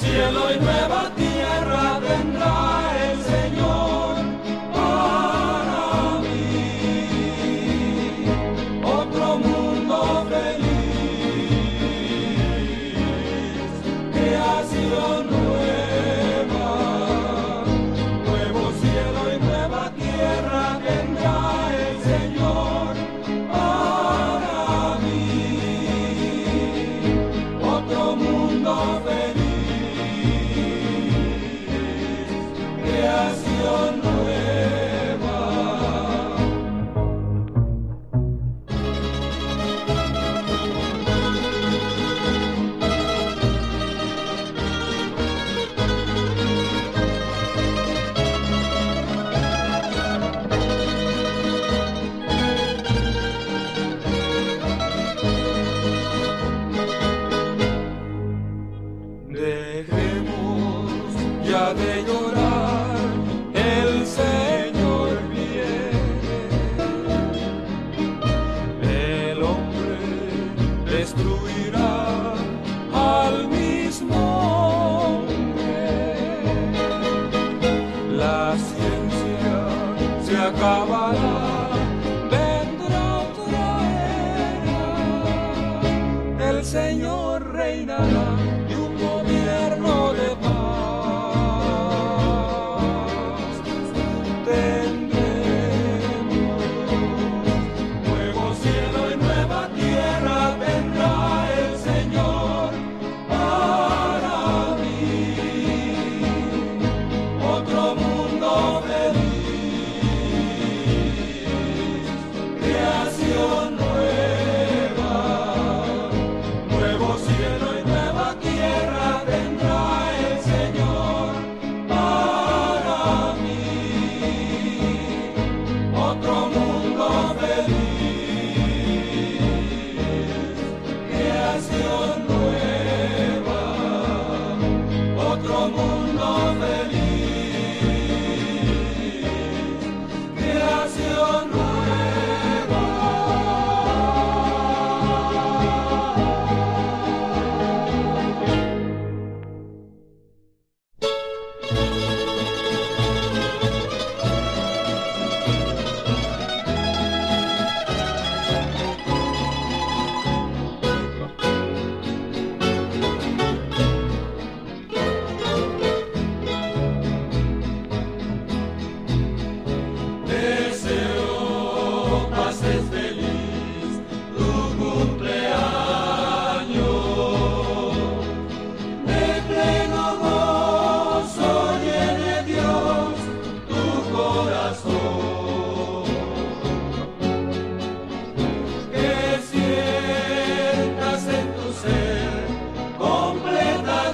cielo y nueva tierra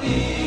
You.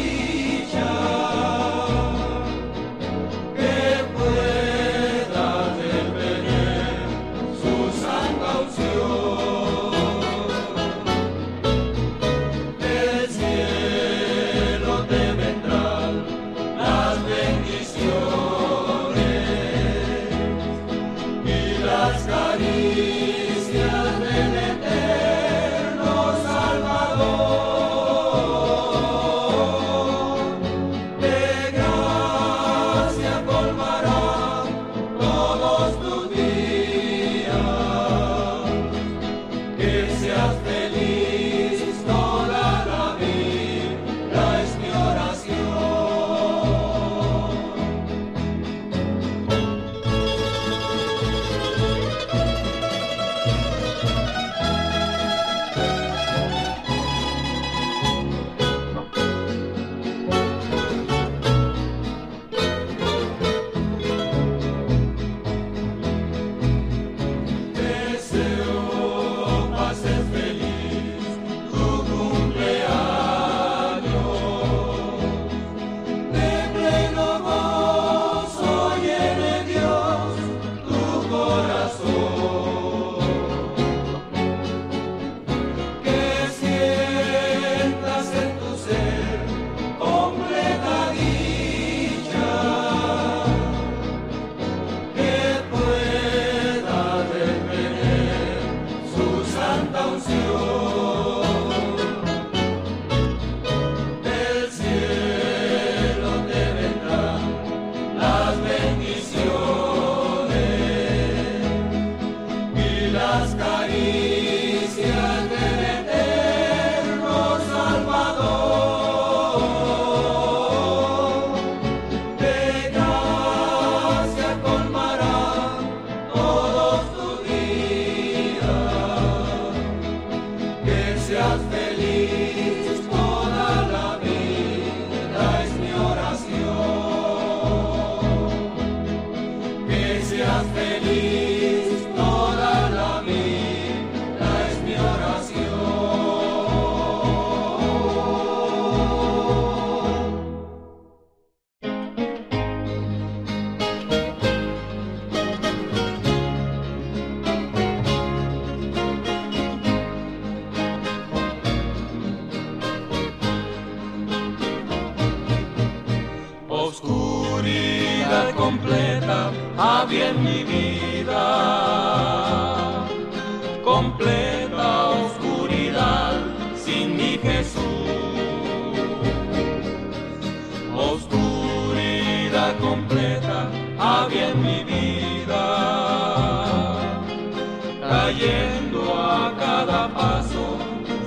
a cada paso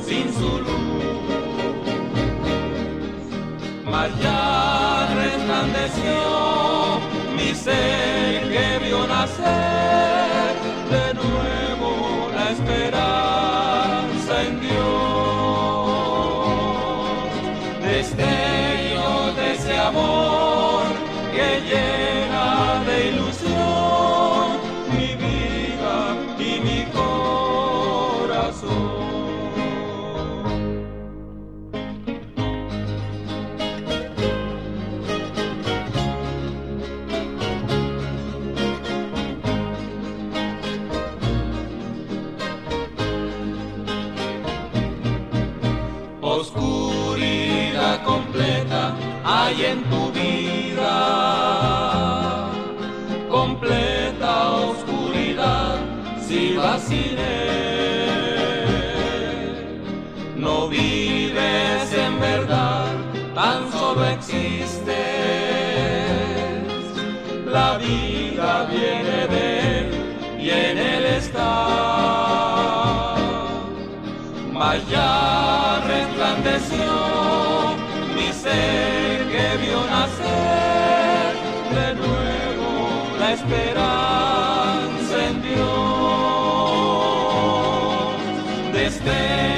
sin su luz. Mas ya resplandeció mi ser que vio nacer. vives en verdad, tan solo existes. La vida viene de Él y en Él está. Mas ya resplandeció mi ser que vio nacer de nuevo la esperanza en Dios. Desde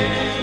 yeah.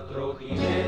patrochine.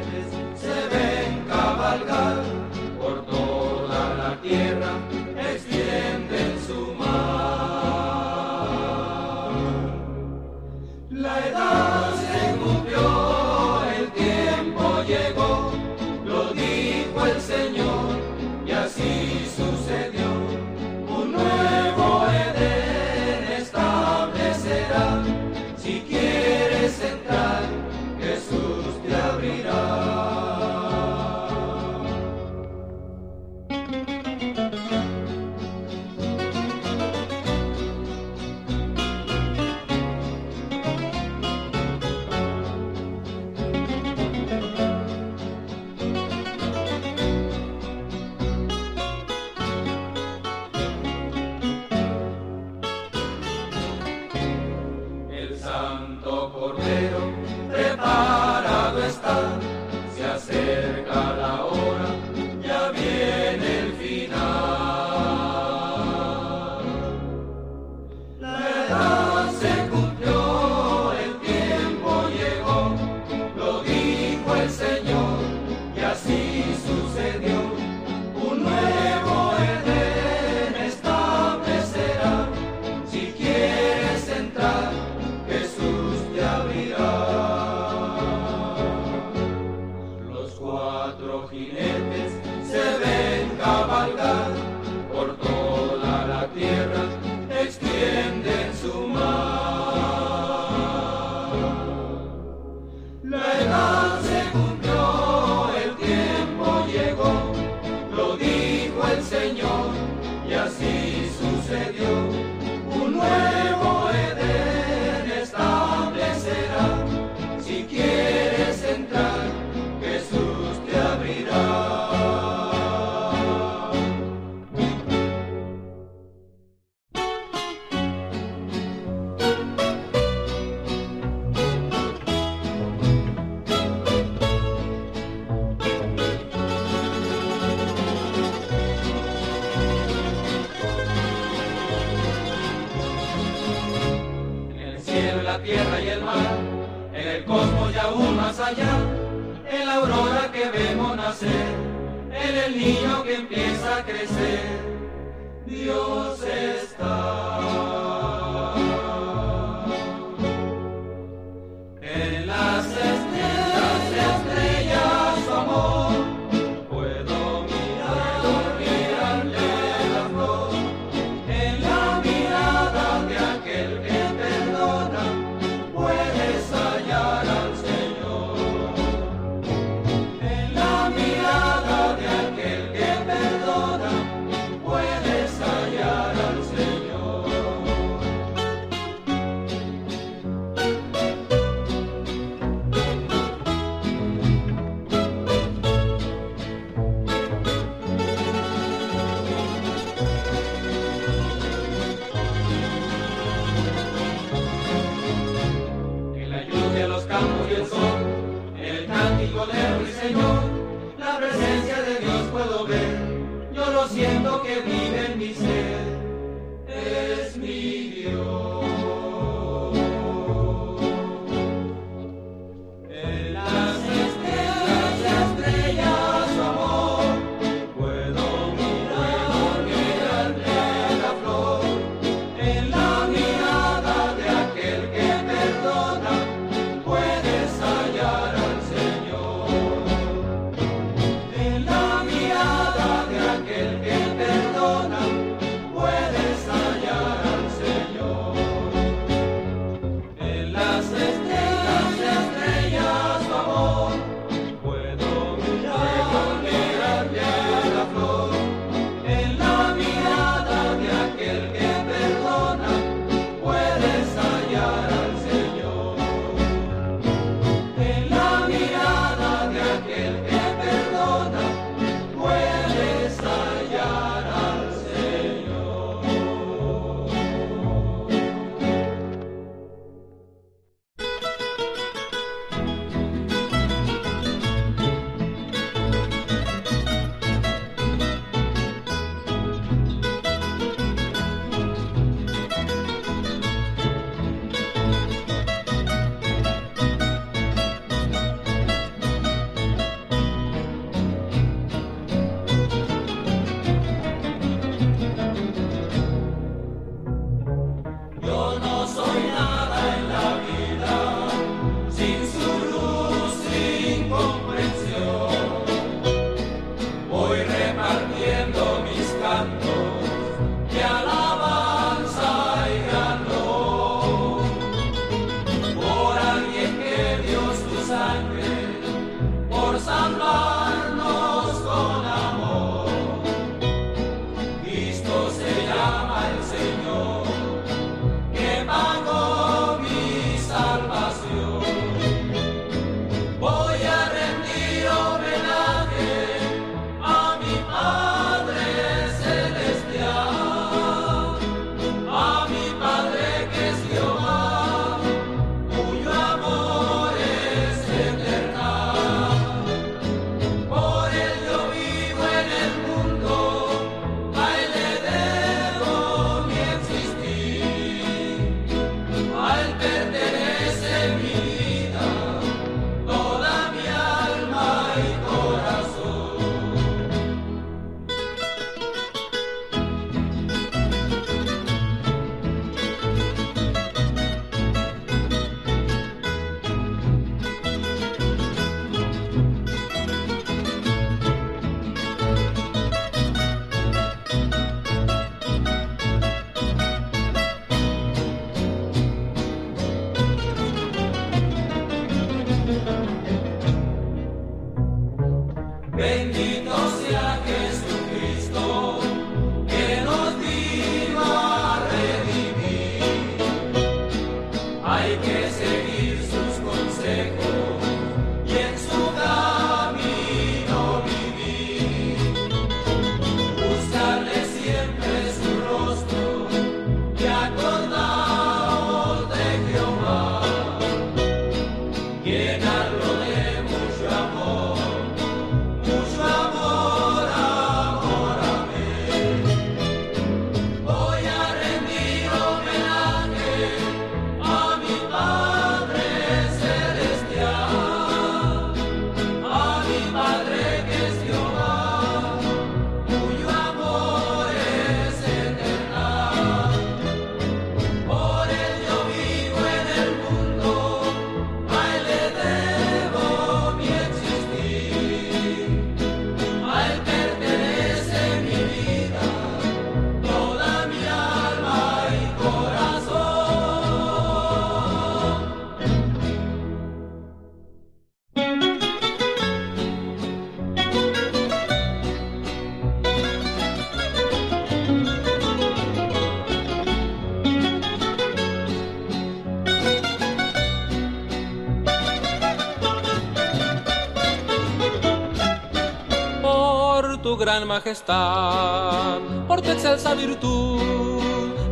Majestad, por tu excelsa virtud,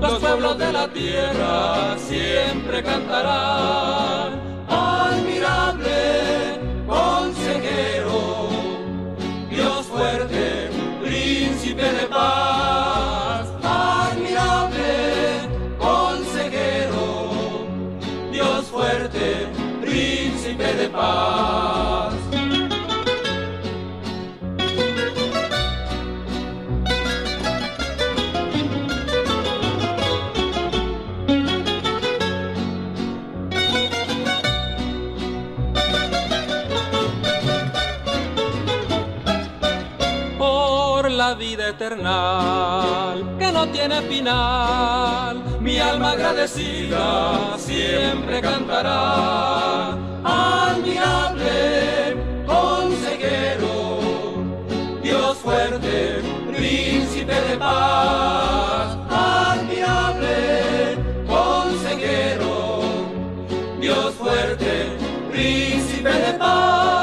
los pueblos de la tierra siempre cantarán. Que no tiene final. Mi alma agradecida siempre cantará. Admirable consejero, Dios fuerte, príncipe de paz. Admirable consejero, Dios fuerte, príncipe de paz.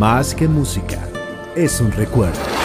Más que música, es un recuerdo.